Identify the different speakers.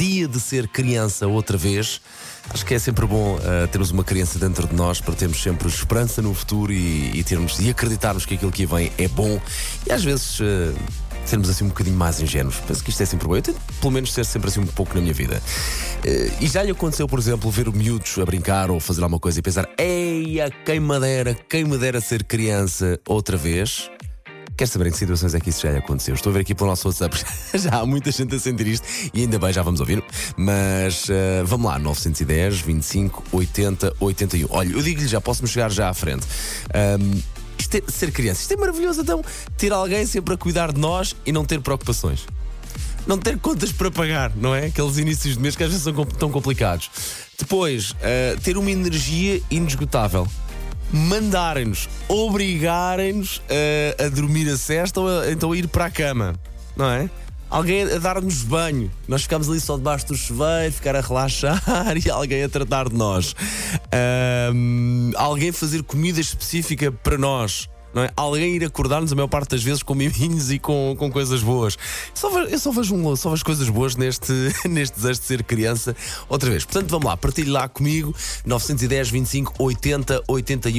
Speaker 1: dia de ser criança outra vez. Acho que é sempre bom uh, termos uma criança dentro de nós para termos sempre esperança no futuro e, e termos e acreditarmos que aquilo que vem é bom e às vezes. Uh, sermos assim um bocadinho mais ingênuos. Penso que isto é sempre bom. Eu tento, pelo menos, ser sempre assim um pouco na minha vida. Uh, e já lhe aconteceu, por exemplo, ver o miúdos a brincar ou fazer alguma coisa e pensar: Eia, quem me dera, quem me dera ser criança outra vez? Quer saber em que situações é que isso já lhe aconteceu? Estou a ver aqui pelo nosso WhatsApp, já há muita gente a sentir isto e ainda bem, já vamos ouvir. Mas uh, vamos lá, 910, 25, 80, 81. Olha, eu digo-lhe já, posso-me chegar já à frente. Um, é, ser criança, isto é maravilhoso, então, ter alguém sempre a cuidar de nós e não ter preocupações. Não ter contas para pagar, não é? Aqueles inícios de mês que às vezes são tão complicados. Depois, uh, ter uma energia inesgotável mandarem-nos, obrigarem-nos a, a, dormir a cesta ou a, então a ir para a cama, não é? Alguém a dar-nos banho, nós ficamos ali só debaixo do chuveiro, ficar a relaxar e alguém a tratar de nós. Um, alguém fazer comida específica para nós. Não é? Alguém ir acordar-nos a maior parte das vezes com miminhos e com, com coisas boas. Só vejo, eu só vejo, só vejo coisas boas neste, neste desejo de ser criança outra vez. Portanto, vamos lá, partilhe lá comigo 910 25 80 81.